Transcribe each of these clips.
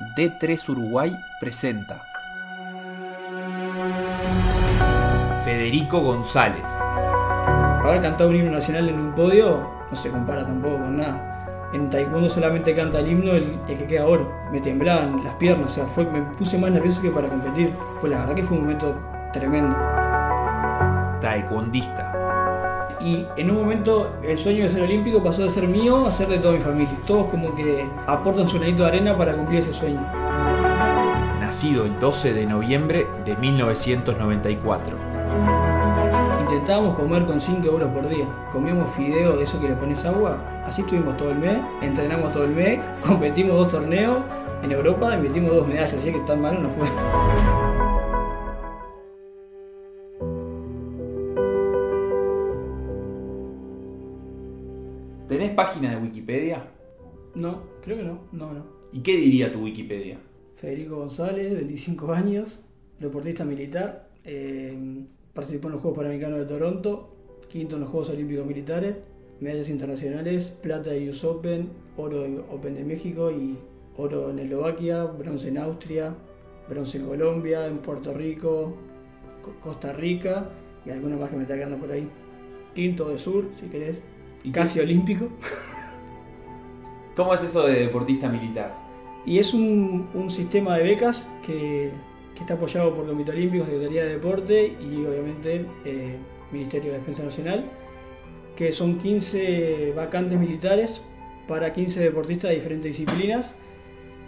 D3 Uruguay presenta Federico González. Haber cantado un himno nacional en un podio no se compara tampoco con nada. En taekwondo solamente canta el himno el, el que queda oro. Me temblaban las piernas, o sea, fue, me puse más nervioso que para competir. Fue la verdad que fue un momento tremendo. Taekwondista. Y en un momento el sueño de ser olímpico pasó de ser mío a ser de toda mi familia. Todos como que aportan su granito de arena para cumplir ese sueño. Nacido el 12 de noviembre de 1994. Intentábamos comer con 5 euros por día. Comíamos fideo de eso que le pones agua. Así estuvimos todo el mes. Entrenamos todo el mes. Competimos dos torneos en Europa y metimos dos medallas. Así que tan malo no fue. Página de Wikipedia? No, creo que no. No, no. ¿Y qué diría tu Wikipedia? Federico González, 25 años, deportista militar. eh, participó en los Juegos Panamericanos de Toronto, quinto en los Juegos Olímpicos Militares, medallas internacionales, plata de US Open, oro de Open de México y oro en Eslovaquia, bronce en Austria, bronce en Colombia, en Puerto Rico, Co- Costa Rica y alguna más que me está quedando por ahí. Quinto de sur, si querés, ¿Y qué- casi olímpico. ¿Cómo es eso de deportista militar? Y es un, un sistema de becas que, que está apoyado por Comité Olímpico, Secretaría de Deporte y obviamente eh, Ministerio de Defensa Nacional, que son 15 vacantes militares para 15 deportistas de diferentes disciplinas.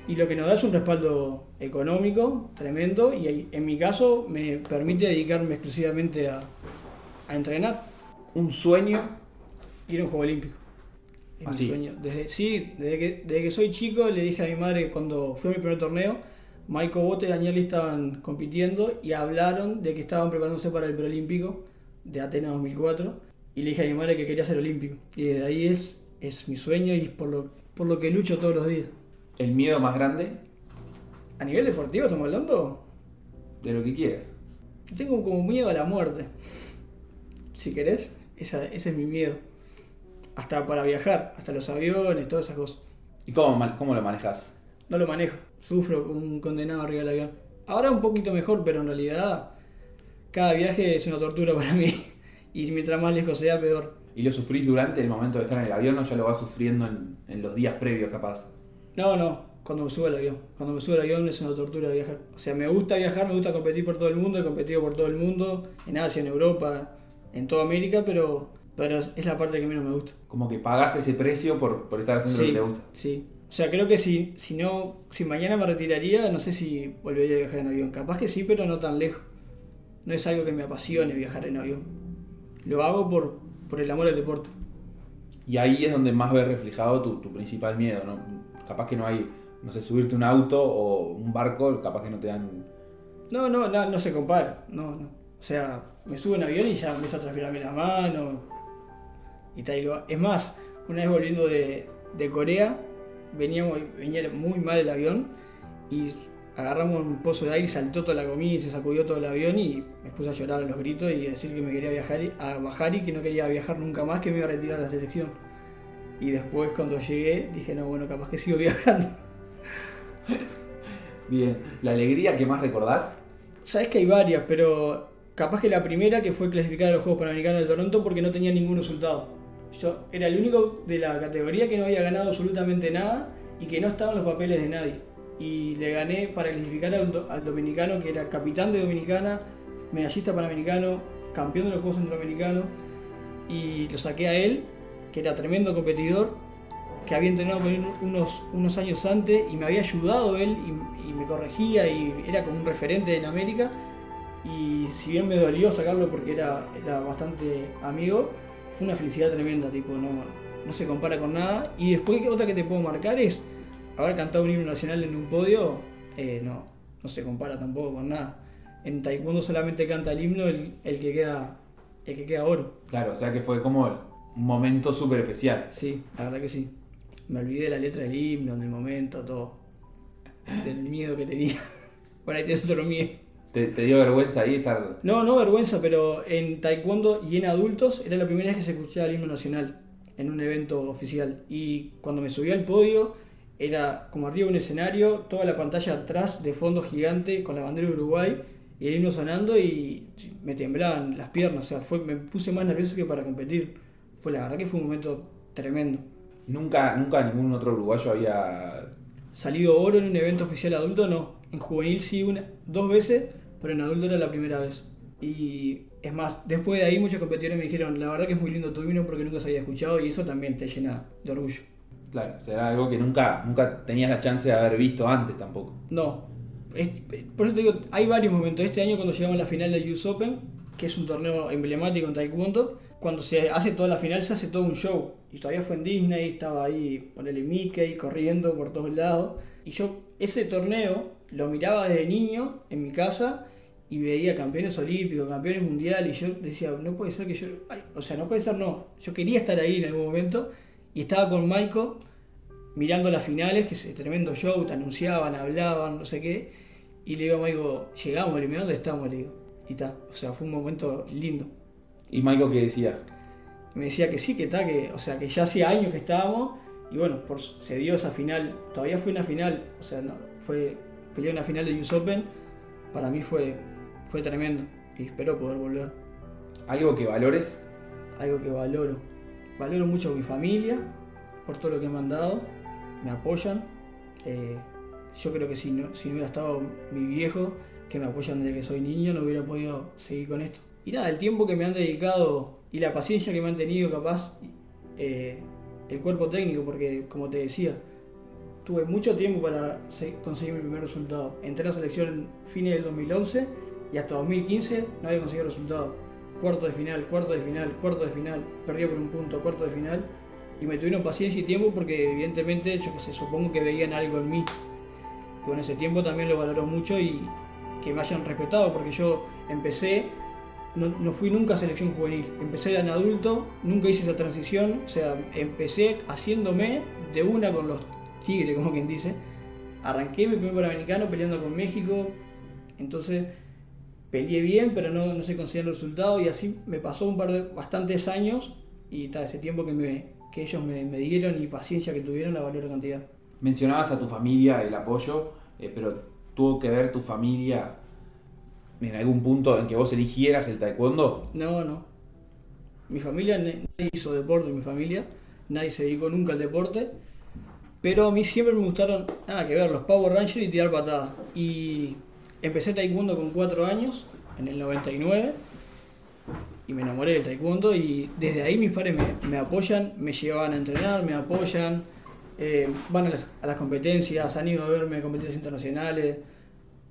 Y lo que nos da es un respaldo económico tremendo y en mi caso me permite dedicarme exclusivamente a, a entrenar, Un sueño. Ir a un Juego Olímpico. Es mi sueño. Desde, sí, desde que, desde que soy chico le dije a mi madre cuando fue mi primer torneo, Michael Bote y Daniel estaban compitiendo y hablaron de que estaban preparándose para el preolímpico de Atenas 2004 y le dije a mi madre que quería ser olímpico. Y desde ahí es, es mi sueño y es por lo, por lo que lucho todos los días. ¿El miedo más grande? A nivel deportivo estamos hablando, De lo que quieras. tengo como miedo a la muerte. Si querés, esa, ese es mi miedo. Hasta para viajar, hasta los aviones, todas esas cosas. ¿Y cómo, cómo lo manejas? No lo manejo. Sufro un condenado arriba del avión. Ahora un poquito mejor, pero en realidad cada viaje es una tortura para mí. Y mientras más lejos sea, peor. ¿Y lo sufrís durante el momento de estar en el avión o ya lo vas sufriendo en, en los días previos capaz? No, no, cuando me subo al avión. Cuando me subo al avión es una tortura viajar. O sea, me gusta viajar, me gusta competir por todo el mundo. He competido por todo el mundo, en Asia, en Europa, en toda América, pero, pero es la parte que menos me gusta. Como que pagás ese precio por, por estar haciendo lo que te gusta. sí. O sea, creo que si, si no, si mañana me retiraría, no sé si volvería a viajar en avión. Capaz que sí, pero no tan lejos. No es algo que me apasione viajar en avión. Lo hago por, por el amor al deporte. Y ahí es donde más ves reflejado tu, tu principal miedo, ¿no? Capaz que no hay, no sé, subirte un auto o un barco, capaz que no te dan... No, no, no, no se compara. No, no. O sea, me subo en avión y ya empieza a transpirarme las manos. Y tal. Es más, una vez volviendo de, de Corea, veníamos, venía muy mal el avión y agarramos un pozo de aire y saltó toda la comida y se sacudió todo el avión y me puse a llorar a los gritos y a decir que me quería viajar y- a bajar y que no quería viajar nunca más, que me iba a retirar de la selección. Y después cuando llegué dije, no, bueno, capaz que sigo viajando. Bien, ¿la alegría que más recordás? Sabes que hay varias, pero capaz que la primera que fue clasificar a los Juegos Panamericanos de Toronto porque no tenía ningún resultado. Yo era el único de la categoría que no había ganado absolutamente nada y que no estaba en los papeles de nadie. Y le gané para clasificar al, do- al dominicano que era capitán de Dominicana, medallista panamericano, campeón de los Juegos Centroamericanos y lo saqué a él, que era tremendo competidor, que había entrenado con él unos, unos años antes y me había ayudado él y, y me corregía y era como un referente en América. Y si bien me dolió sacarlo porque era, era bastante amigo, fue una felicidad tremenda, tipo, no, no se compara con nada. Y después otra que te puedo marcar es haber cantado un himno nacional en un podio, eh, no, no se compara tampoco con nada. En taekwondo solamente canta el himno el, el que queda el que queda oro. Claro, o sea que fue como un momento súper especial. Sí, la verdad que sí. Me olvidé de la letra del himno, del momento, todo. Del miedo que tenía. Por ahí tenés otro miedo. ¿Te, te dio vergüenza ahí estar...? No, no vergüenza, pero en taekwondo y en adultos era la primera vez que se escuchaba el himno nacional en un evento oficial. Y cuando me subí al podio, era como arriba un escenario, toda la pantalla atrás de fondo gigante con la bandera de Uruguay y el himno sonando y me temblaban las piernas, o sea, fue, me puse más nervioso que para competir. Fue la verdad que fue un momento tremendo. Nunca, nunca ningún otro uruguayo había Salido oro en un evento oficial adulto, no. En juvenil sí, una, dos veces, pero en adulto era la primera vez. Y es más, después de ahí muchos competidores me dijeron, la verdad que es muy lindo tu himno porque nunca se había escuchado y eso también te llena de orgullo. Claro, será algo que nunca, nunca tenías la chance de haber visto antes tampoco. No. Es- por eso te digo, hay varios momentos. Este año cuando llegamos a la final del US Open, que es un torneo emblemático en Taekwondo, cuando se hace toda la final se hace todo un show. Y todavía fue en Disney, estaba ahí, ponele Mickey, corriendo por todos lados. Y yo ese torneo lo miraba desde niño en mi casa y veía campeones olímpicos, campeones mundiales, y yo decía, no puede ser que yo, ay, o sea, no puede ser, no, yo quería estar ahí en algún momento, y estaba con Maiko mirando las finales, que es tremendo show, te anunciaban, hablaban, no sé qué, y le digo a Maiko, llegamos, le digo, ¿dónde estamos? Le digo, y está, o sea, fue un momento lindo. ¿Y Michael qué decía? Me decía que sí, que está, que, o sea, que ya hacía años que estábamos, y bueno, por, se dio esa final, todavía fue una final, o sea, no, fue, peleé una final de US Open, para mí fue, fue tremendo, y espero poder volver. ¿Algo que valores? algo que valoro. Valoro mucho a mi familia por todo lo que me han dado, me apoyan. Eh, yo creo que si no, si no hubiera estado mi viejo, que me apoyan desde que soy niño, no hubiera podido seguir con esto. Y nada, el tiempo que me han dedicado y la paciencia que me han tenido, capaz, eh, el cuerpo técnico, porque como te decía, tuve mucho tiempo para se- conseguir mi primer resultado. Entré a la selección en fines del 2011 y hasta 2015 no había conseguido resultado. Cuarto de final, cuarto de final, cuarto de final, perdió por un punto, cuarto de final. Y me tuvieron paciencia y tiempo porque evidentemente, yo que sé, supongo que veían algo en mí. Con ese tiempo también lo valoro mucho y que me hayan respetado porque yo empecé, no, no fui nunca a selección juvenil, empecé en adulto, nunca hice esa transición, o sea, empecé haciéndome de una con los tigres, como quien dice. Arranqué mi primer Panamericano peleando con México, entonces peleé bien, pero no, no se consiguieron los resultados y así me pasó un par de bastantes años y ese tiempo que, me, que ellos me, me dieron y paciencia que tuvieron la valoro cantidad. Mencionabas a tu familia, el apoyo, eh, pero tuvo que ver tu familia en algún punto en que vos eligieras el taekwondo. No, no. Mi familia, nadie hizo deporte en mi familia, nadie se dedicó nunca al deporte, pero a mí siempre me gustaron, nada que ver, los Power Rangers y tirar patadas. Y empecé taekwondo con 4 años, en el 99, y me enamoré del taekwondo y desde ahí mis padres me, apoyan, me llevaban a entrenar, me apoyan, eh, van a las, competencias, han ido a verme competencias internacionales,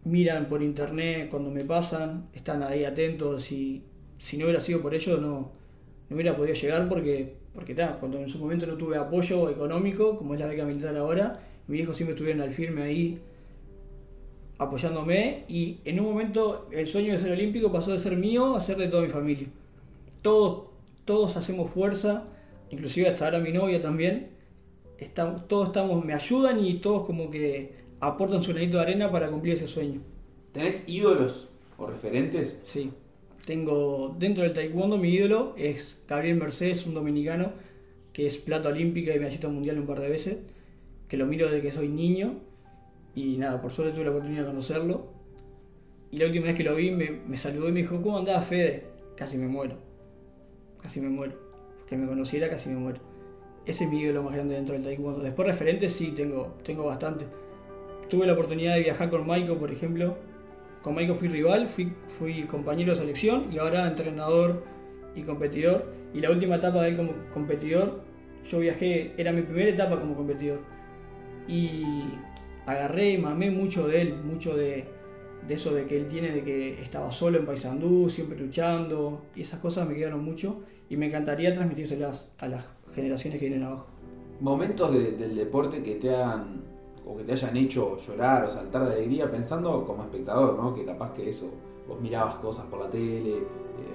miran por internet cuando me pasan, están ahí atentos y si no hubiera sido por ellos no, no hubiera podido llegar porque, porque cuando en su momento no tuve apoyo económico, como es la beca militar ahora, mis hijos siempre estuvieron al firme ahí apoyándome y en un momento el sueño de ser olímpico pasó de ser mío a ser de toda mi familia. Todos, todos hacemos fuerza, inclusive hasta ahora mi novia también, estamos, todos estamos, me ayudan y todos como que aportan su granito de arena para cumplir ese sueño. ¿Tenés ídolos o referentes? Sí. Tengo dentro del taekwondo mi ídolo es Gabriel Mercedes, un dominicano que es plata olímpica y medallista mundial un par de veces, que lo miro desde que soy niño y nada, por suerte tuve la oportunidad de conocerlo. Y la última vez que lo vi me, me saludó y me dijo, ¿cómo andás Fede? Casi me muero. Casi me muero. Que me conociera casi me muero. Ese es mi ídolo más grande dentro del taekwondo. Después referentes sí, tengo, tengo bastante. Tuve la oportunidad de viajar con Maiko, por ejemplo, con Maiko fui rival, fui, fui compañero de selección y ahora entrenador y competidor. Y la última etapa de él como competidor, yo viajé, era mi primera etapa como competidor. Y agarré y mamé mucho de él, mucho de, de eso de que él tiene, de que estaba solo en Paysandú, siempre luchando. Y esas cosas me quedaron mucho y me encantaría transmitírselas a las generaciones que vienen abajo. Momentos de- del deporte que te hagan o que te hayan hecho llorar o saltar de alegría pensando como espectador, ¿no? Que capaz que eso, vos mirabas cosas por la tele, eh,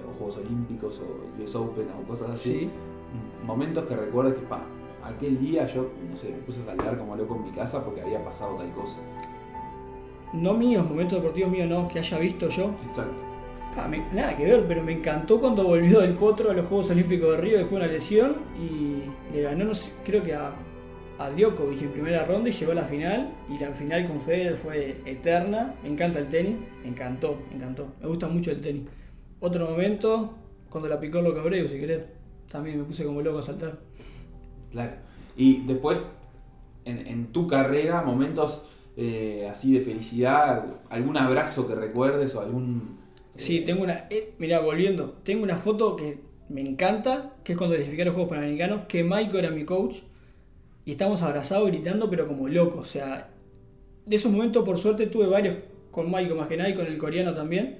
o Juegos Olímpicos o US Open o cosas así. Mm, Momentos que recuerdes que, pa, aquel día yo, no sé, me puse a saltar como loco en mi casa porque había pasado tal cosa. No míos, momentos deportivos míos no, que haya visto yo. Exacto. Ah, me- nada que ver, pero me encantó cuando volvió del potro a los Juegos Olímpicos de Río después de una lesión y le ganó, no sé, creo que a a Djokovic en primera ronda y llegó a la final. Y la final con Federer fue eterna. Me encanta el tenis, me encantó, me encantó. Me gusta mucho el tenis. Otro momento, cuando la picó Loca Abreu, si querés. También me puse como loco a saltar. Claro. Y después, en, tu carrera, momentos eh, así de felicidad, algún abrazo que recuerdes o algún... Sí, tengo una... Eh, mira, volviendo, tengo una foto que me encanta, que es cuando clasifiqué los Juegos Panamericanos, que Maiko era mi coach y estamos abrazados gritando, pero como locos. O sea, de esos momentos, por suerte, tuve varios con Maiko más que nada y con el coreano también.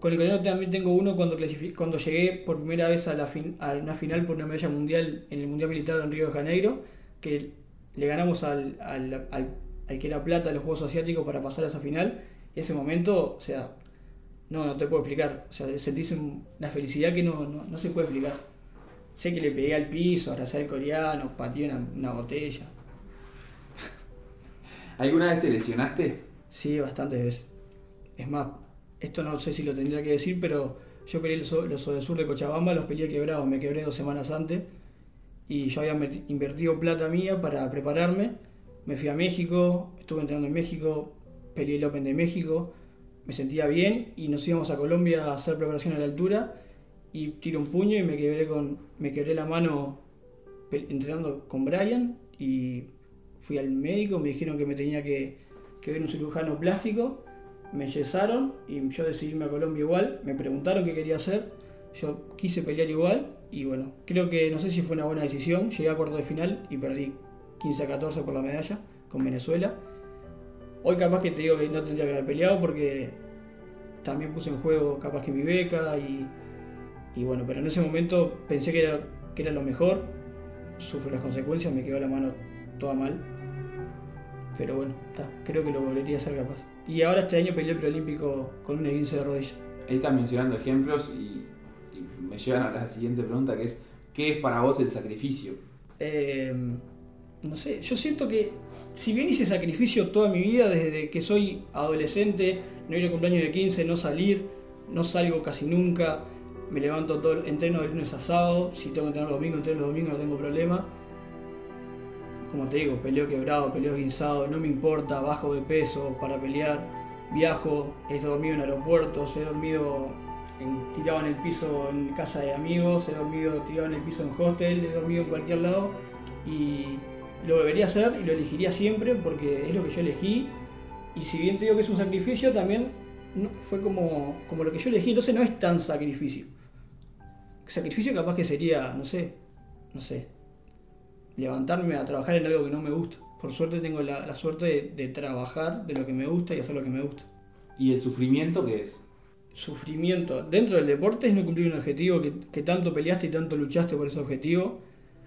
Con el coreano también tengo uno cuando, cuando llegué por primera vez a, la a una final por una medalla mundial en el Mundial Militar en Río de Janeiro, que le ganamos al, al, al, que era plata de los Juegos Asiáticos para pasar a esa final. Ese momento, o sea, no, no te puedo explicar. O sea, sentís una felicidad que no, no, no se puede explicar. Sé que le pegué al piso, abrazé al coreano, pateé una, botella. ¿Alguna vez te lesionaste? Sí, bastantes veces. Es más, esto no sé si lo tendría que decir, pero yo peleé los, los sur de Cochabamba, los peleé quebrados, me quebré dos semanas antes. Y yo había invertido plata mía para prepararme. Me fui a México, estuve entrenando en México, peleé el Open de México, me sentía bien y nos íbamos a Colombia a hacer preparación a la altura y tiro un puño y me quebré con me quebré la mano entrenando con Brian y fui al médico, me dijeron que me tenía que, ver un cirujano plástico, me yesaron y yo decidí irme a Colombia igual, me preguntaron qué quería hacer, yo quise pelear igual y bueno, creo que no sé si fue una buena decisión, llegué a cuarto de final y perdí 15 a 14 por la medalla con Venezuela. Hoy capaz que te digo que no tendría que haber peleado porque también puse en juego capaz que mi beca y y bueno, pero en ese momento pensé que era, que era lo mejor, sufro las consecuencias, me quedó la mano toda mal. Pero bueno, está, creo que lo volvería a ser capaz. Y ahora este año peleé el preolímpico con un 15 de rodilla. Ahí estás mencionando ejemplos y, me llevan a la siguiente pregunta que es, ¿qué es para vos el sacrificio? Em, no sé, yo siento que si bien hice sacrificio toda mi vida, desde que soy adolescente, no ir a cumpleaños de 15, no salir, no salgo casi nunca, me levanto todo, entreno de lunes a sábado, si tengo que entrenar los domingos, entreno los domingos, no tengo problema. Como te digo, peleo quebrado, peleo guinzado, no me importa, bajo de peso para pelear, viajo, he dormido en aeropuertos, he dormido tirado en el piso en casa de amigos, he dormido tirado en el piso en hostel, he dormido en cualquier lado y lo debería hacer y lo elegiría siempre porque es lo que yo elegí. Y si bien te digo que es un sacrificio, también fue como, como lo que yo elegí, entonces no es tan sacrificio. Sacrificio capaz que sería, no sé, no sé, levantarme a trabajar en algo que no me gusta. Por suerte tengo la, suerte de, trabajar de lo que me gusta y hacer lo que me gusta. ¿Y el sufrimiento qué es? Sufrimiento. Dentro del deporte es no cumplir un objetivo que, que tanto peleaste y tanto luchaste por ese objetivo,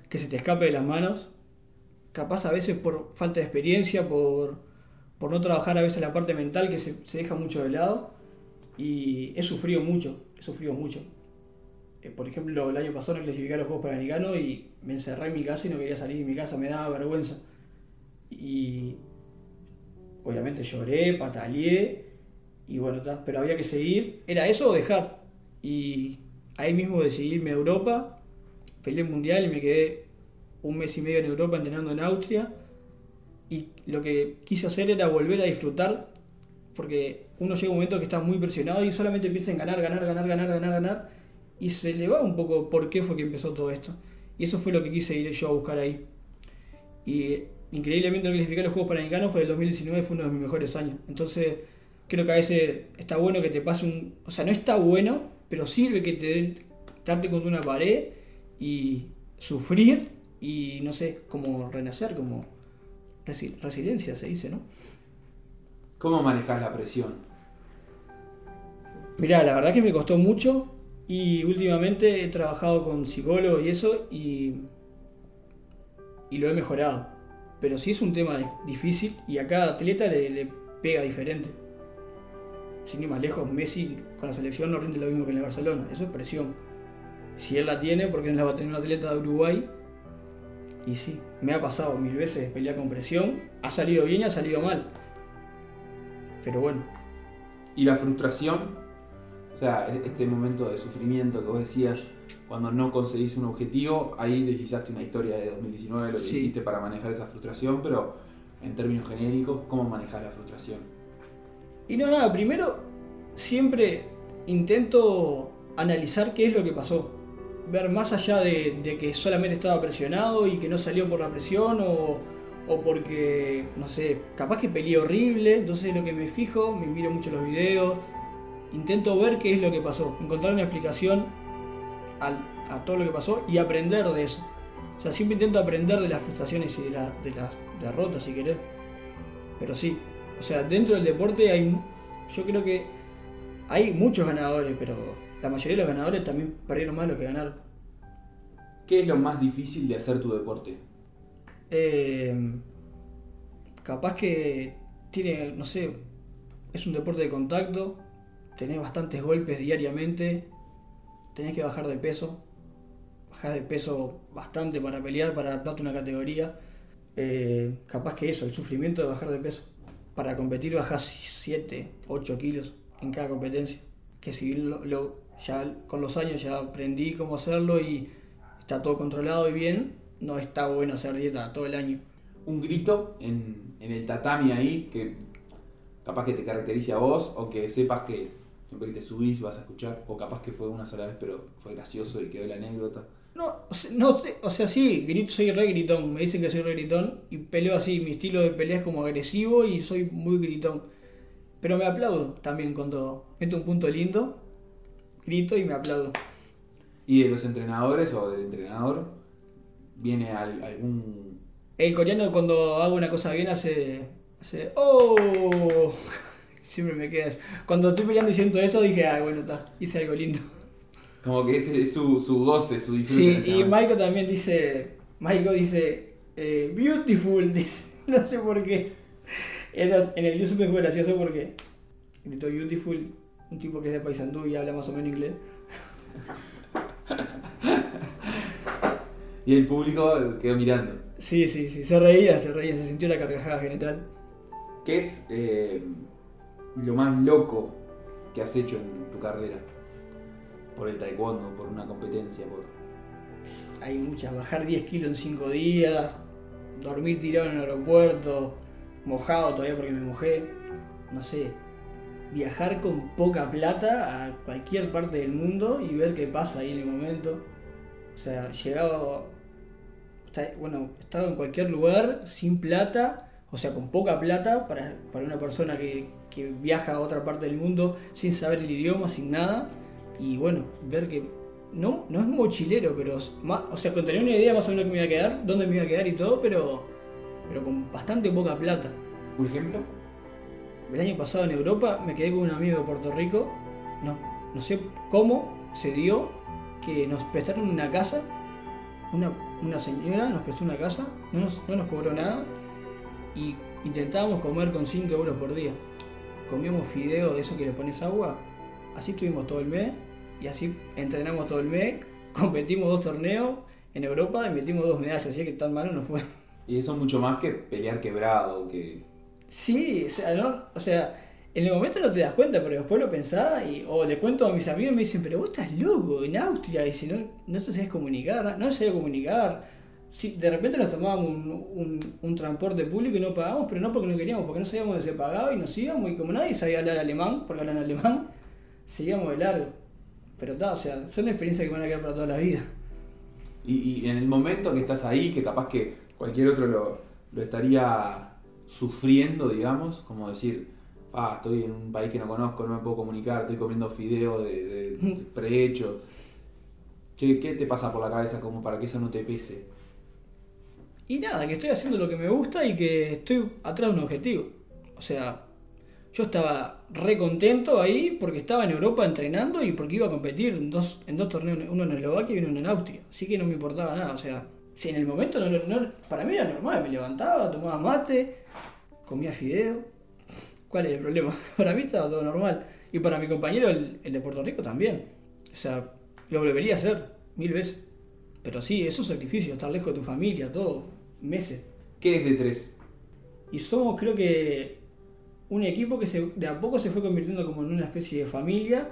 que se te escape de las manos. Capaz a veces por falta de experiencia, por, por no trabajar a veces la parte mental que se, se deja mucho de lado. Y he sufrido mucho, he sufrido mucho. Eh, por ejemplo, el año pasado no clasificé a los Juegos Panamericanos y me encerré en mi casa y no quería salir de mi casa, me daba vergüenza. Y obviamente lloré, pataleé y bueno, pero había que seguir. ¿Era eso o dejar? Y ahí mismo decidí irme a Europa, peleé el mundial y me quedé un mes y medio en Europa entrenando en Austria. Y lo que quise hacer era volver a disfrutar, porque uno llega a un momento que está muy presionado y solamente piensa en ganar, ganar, ganar, ganar, ganar, ganar y se le va un poco por qué fue que empezó todo esto. Y eso fue lo que quise ir yo a buscar ahí. Y increíblemente clasificar los Juegos Panamericanos, pues el 2019 fue uno de mis mejores años. Entonces, creo que a veces está bueno que te pase un... O sea, no está bueno, pero sirve que te den, darte contra una pared y sufrir y, no sé, como renacer, como resiliencia se dice, ¿no? ¿Cómo manejas la presión? Mirá, la verdad que me costó mucho, y últimamente he trabajado con psicólogos y eso y, y lo he mejorado. Pero sí es un tema difícil y a cada atleta le, pega diferente. Sin ir más lejos, Messi con la selección no rinde lo mismo que en el Barcelona. Eso es presión. Si él la tiene, porque no la va a tener un atleta de Uruguay. Y sí, me ha pasado mil veces pelear con presión. Ha salido bien y ha salido mal. Pero bueno. ¿Y la frustración? O sea, e- este momento de sufrimiento que vos decías, cuando no conseguís un objetivo, ahí deslizaste una historia de 2019, lo que Sí. hiciste para manejar esa frustración, pero en términos genéricos, ¿cómo manejar la frustración? Y no, nada, primero siempre intento analizar qué es lo que pasó. Ver más allá de, de que solamente estaba presionado y que no salió por la presión o, o porque, no sé, capaz que peleé horrible. Entonces lo que me fijo, me miro mucho los videos, intento ver qué es lo que pasó, encontrar una explicación al- a todo lo que pasó y aprender de eso. O sea, siempre intento aprender de las frustraciones y de, la- de las derrotas, si querés. Pero sí, o sea, dentro del deporte hay, yo creo que hay muchos ganadores, pero la mayoría de los ganadores también perdieron más lo que ganaron. ¿Qué es lo más difícil de hacer tu deporte? Eh, capaz que tiene, no sé, es un deporte de contacto, tenés bastantes golpes diariamente, tenés que bajar de peso, bajar de peso bastante para pelear, para adaptarte a una categoría. Eh, capaz que eso, el sufrimiento de bajar de peso. Para competir bajas 7, 8 kilos en cada competencia. Que si ya con los años ya aprendí cómo hacerlo y está todo controlado y bien, no está bueno hacer dieta todo el año. Un grito en el tatami ahí que capaz que te caracterice a vos o que sepas que siempre que te subís vas a escuchar o capaz que fue una sola vez pero fue gracioso y quedó la anécdota. No, no o sea, sí, grito, soy re gritón, me dicen que soy re gritón y peleo así, mi estilo de pelea es como agresivo y soy muy gritón. Pero me aplaudo también cuando meto un punto lindo, grito y me aplaudo. Y de los entrenadores o del entrenador viene al- algún El coreano cuando hago una cosa bien hace, hace ¡Oh! Siempre me queda eso. Cuando estoy peleando y siento eso dije, ah, bueno, está, hice algo lindo. como que ese es su, su goce, su disfrute. Sí, y. Maiko también dice, Maiko dice, eh, beautiful, dice, no sé por qué. En, los- en el YouTube fue gracioso porque gritó beautiful, un tipo que es de Paysandú y habla más o menos inglés. Y el público quedó mirando. Sí, sí, sí, se reía, se reía, se sintió la carcajada general. ¿Qué es eh, lo más loco que has hecho en tu carrera? Por el taekwondo, por una competencia, por... Hay muchas, bajar 10 kilos en 5 días, dormir tirado en el aeropuerto, mojado todavía porque me mojé, no sé, viajar con poca plata a cualquier parte del mundo y ver qué pasa ahí en el momento. O sea, llegado, bueno, estaba en cualquier lugar sin plata, o sea, con poca plata para, para una persona que, que viaja a otra parte del mundo sin saber el idioma, sin nada, y bueno, ver que no, no es mochilero, pero más, o sea, con tener una idea más o menos que me iba a quedar, dónde me iba a quedar y todo, pero, pero con bastante poca plata. ¿Un ejemplo? El año pasado en Europa me quedé con un amigo de Puerto Rico, no, no sé cómo se dio que nos prestaron una casa, una, una señora nos prestó una casa, no nos, no nos cobró nada y intentábamos comer con 5 euros por día. Comíamos fideo de eso que le pones agua, así estuvimos todo el mes y así entrenamos todo el mes, competimos dos torneos en Europa y metimos dos medallas, así que tan malo no fue. Y eso mucho más que pelear quebrado, que... Sí, o sea, ¿no? o sea, en el momento no te das cuenta, pero después lo pensás y, o le cuento a mis amigos y me dicen, pero vos estás loco en Austria y si no, no te sabes comunicar, no sabes comunicar. Sí, de repente nos tomábamos un, un- un transporte público y no pagábamos, pero no porque no queríamos, porque no sabíamos dónde se pagaba y nos íbamos y como nadie sabía hablar alemán, porque hablan alemán, seguíamos de largo. Pero está, o sea, son experiencias que van a quedar para toda la vida. Y, y en el momento que estás ahí, que capaz que cualquier otro lo, lo estaría sufriendo, digamos, como decir, ah, estoy en un país que no conozco, no me puedo comunicar, estoy comiendo fideo de, de- de prehecho. ¿Qué, ¿Qué te pasa por la cabeza como para que eso no te pese? Y nada, que estoy haciendo lo que me gusta y que estoy atrás de un objetivo. O sea, yo estaba re contento ahí porque estaba en Europa entrenando y porque iba a competir en dos, en dos torneos, uno en Eslovaquia y uno en Austria. Así que no me importaba nada. O sea, si en el momento no, no- para mí era normal, me levantaba, tomaba mate, comía fideo. ¿Cuál es el problema? Para mí estaba todo normal. Y para mi compañero, el, el de Puerto Rico, también. O sea, lo volvería a hacer mil veces. Pero sí, es un sacrificio, estar lejos de tu familia, todo, meses. ¿Qué es de tres? Y somos, creo que, un equipo que se, de a poco se fue convirtiendo como en una especie de familia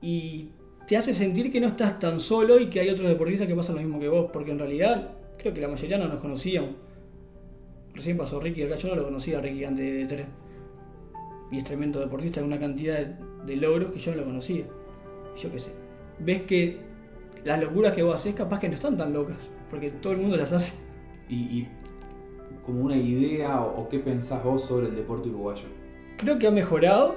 y te hace sentir que no estás tan solo y que hay otros deportistas que pasan lo mismo que vos, porque en realidad creo que la mayoría no nos conocíamos. Recién pasó Ricky acá, yo no lo conocía a Ricky antes de tres. Y es tremendo deportista, con una cantidad de, de logros que yo no lo conocía. Yo qué sé. Ves que las locuras que vos haces capaz que no están tan locas, porque todo el mundo las hace. Y, como una idea o, qué pensás vos sobre el deporte uruguayo. Creo que ha mejorado,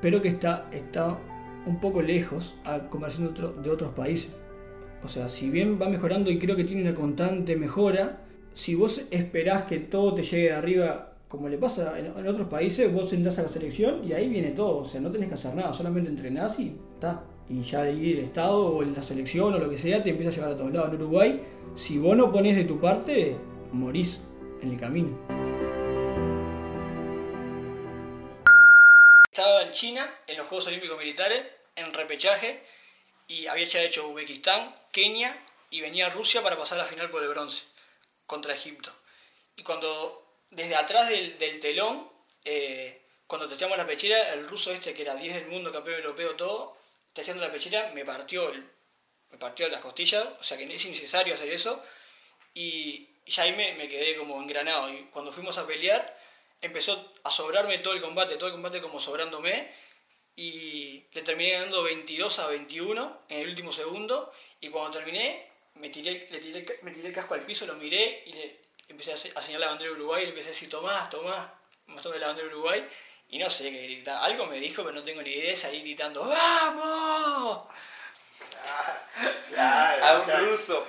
pero que está, está un poco lejos a comparación de, de otros países. O sea, si bien va mejorando y creo que tiene una constante mejora, si vos esperás que todo te llegue de arriba, como le pasa en, en otros países, vos entras a la selección y ahí viene todo. O sea, no tenés que hacer nada, solamente entrenás y está. Y ya ahí el Estado o la selección o lo que sea te empieza a llevar a todos lados. En Uruguay, si vos no pones de tu parte, morís en el camino. Estaba en China, en los Juegos Olímpicos Militares, en repechaje, y había ya hecho Uzbekistán, Kenia, y venía Rusia para pasar la final por el bronce, contra Egipto. Y cuando, desde atrás del, del telón, eh, cuando testeamos la pechera, el ruso este, que era 10 del mundo, campeón europeo, todo, testeando la pechera, me partió, el- me partió las costillas, o sea que es innecesario hacer eso, y ya ahí me, me quedé como engranado. Y cuando fuimos a pelear, empezó a sobrarme todo el combate, todo el combate como sobrándome. Y le terminé ganando 22 a 21 en el último segundo. Y cuando terminé, me tiré, le tiré, me tiré el casco al piso, lo miré y le empecé a señalar la bandera de Uruguay. Y le empecé a decir, Tomás, Tomás, mostrando la bandera de Uruguay. Y no sé qué gritar. Algo me dijo, pero no tengo ni idea. Salí gritando, ¡Vamos! Claro, A un claro. ruso.